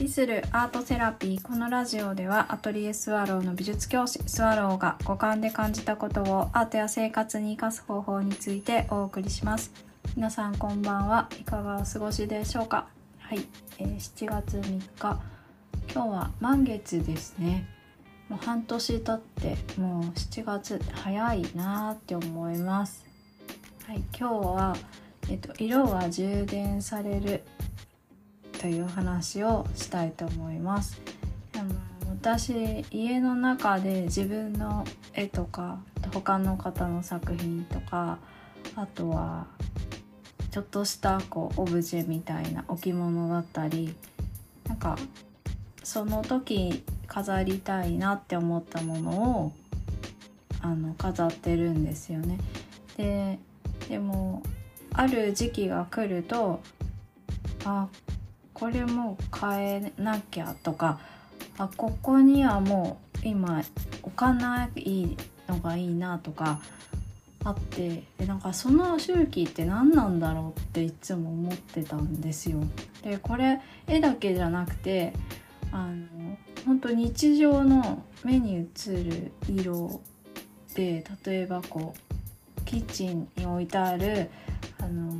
美するアートセラピーこのラジオではアトリエスワローの美術教師スワローが五感で感じたことをアートや生活に生かす方法についてお送りします。皆さんこんばんは。いかがお過ごしでしょうか。はい、えー、7月3日。今日は満月ですね。もう半年経ってもう7月早いなーって思います。はい今日はえっと色は充電されるという話をしたいと思います。あの私家の中で自分の絵とか他の方の作品とかあとはちょっとしたこうオブジェみたいな置物だったりなんかその時飾りたいなって思ったものをあの飾ってるんですよね。ででもある時期が来るとあこれも変えなきゃとかあここにはもう今置かないのがいいなとかあってでなんかその周期って何なんだろうっていつも思ってたんですよ。でこれ絵だけじゃなくてあの本当日常の目に映る色で例えばこうキッチンに置いてあるあの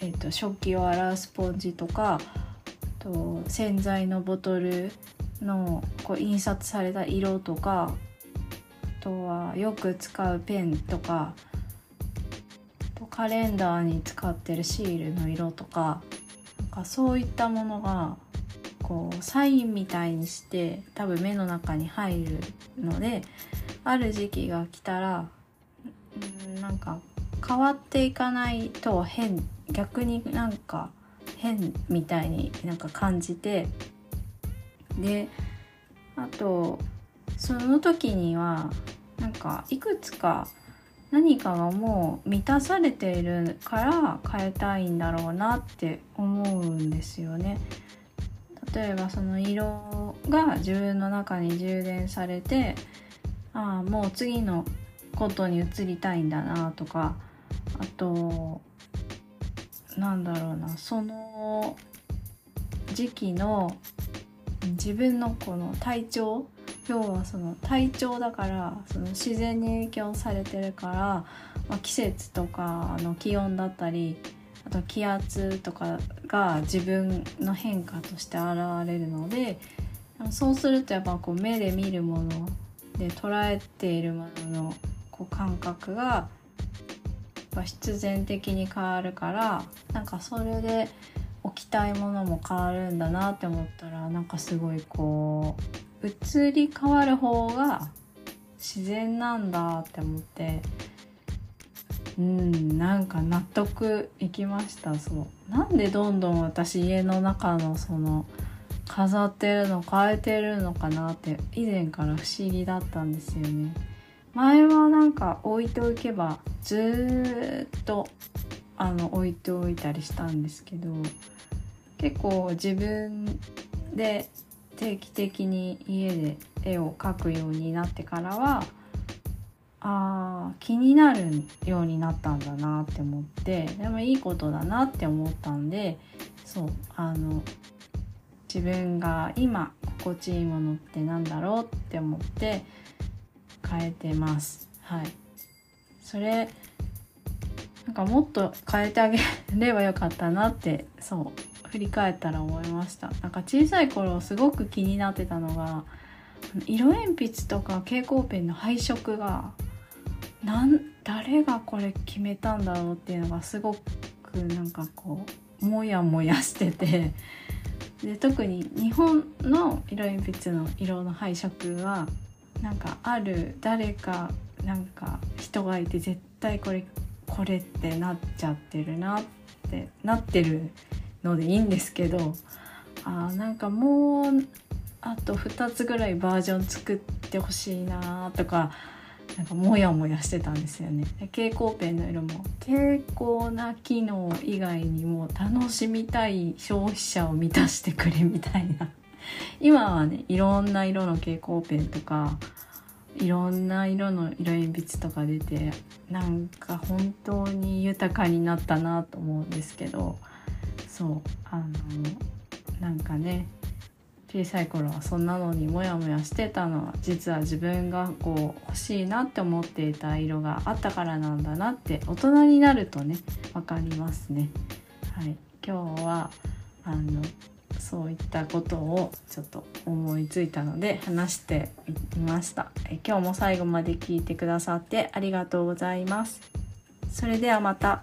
えーと、食器を洗うスポンジとかと洗剤のボトルのこう印刷された色とかあとはよく使うペンとかとカレンダーに使ってるシールの色とかなんかそういったものがこうサインみたいにして多分目の中に入るのである時期が来たらんなんか変わっていかないと変逆になんか変みたいになんか感じてであとその時にはなんかいくつか何かがもう満たされているから変えたいんだろうなって思うんですよね。例えばその色が自分の中に充電されてああもう次のことに移りたいんだなとかあとなんだろうなその時期の自分のこの体調要はその体調だからその自然に影響されてるから、まあ、季節とかの気温だったりあと気圧とかが自分の変化として現れるのでそうするとやっぱこう目で見るもので捉えているもののこう感覚がぱ必然的に変わるからなんかそれで置きたいものも変わるんだなって思ったらなんかすごいこう移り変わる方が自然なんだって思ってうんなんか納得いきました。そう。なんでどんどん私家の中のその飾ってるの変えてるのかなって以前から不思議だったんですよね。前はなんか置いておけばずっとあの置いておいたりしたんですけど結構自分で定期的に家で絵を描くようになってからはあ気になるようになったんだなって思ってでもいいことだなって思ったんでそうあの自分が今心地いいものってなんだろうって思って変えてます。はい。それなんかもっと変えてあげればよかったなってそう振り返ったら思いました。なんか小さい頃すごく気になってたのが色鉛筆とか蛍光ペンの配色がなん誰がこれ決めたんだろうっていうのがすごくなんかこうモヤモヤしてて。で特に日本の色鉛筆の色の配色はなんかある誰かなんか人がいて絶対これこれってなっちゃってるなってなってるのでいいんですけどあなんかもうあと2つぐらいバージョン作ってほしいなとかなんかモヤモヤしてたんですよね。蛍光ペンの色も蛍光な機能以外にも楽しみたい消費者を満たしてくれみたいな。今はねいろんな色の蛍光ペンとかいろんな色の色鉛筆とか出てなんか本当に豊かになったなと思うんですけどそうあのなんかね小さい頃はそんなのにモヤモヤしてたのは実は自分がこう欲しいなって思っていた色があったからなんだなって大人になるとね分かりますね。はい、今日はあのそういったことをちょっと思いついたので話してみました。え今日も最後まで聞いてくださってありがとうございます。それではまた。